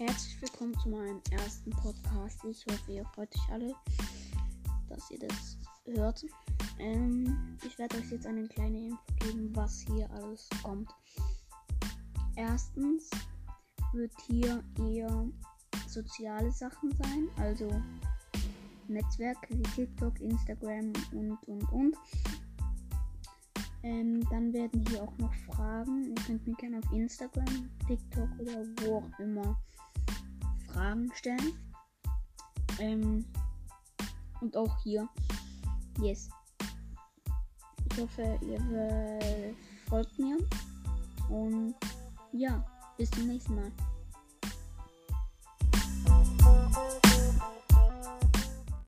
herzlich willkommen zu meinem ersten Podcast. Ich hoffe, ihr freut euch alle, dass ihr das hört. Ähm, ich werde euch jetzt eine kleine Info geben, was hier alles kommt. Erstens wird hier eher soziale Sachen sein, also Netzwerke wie TikTok, Instagram und und und. Ähm, dann werden hier auch noch Fragen. Ihr könnt mir gerne auf Instagram, TikTok oder wo auch immer Fragen stellen. Ähm, und auch hier. Yes. Ich hoffe, ihr folgt mir. Und ja, bis zum nächsten Mal.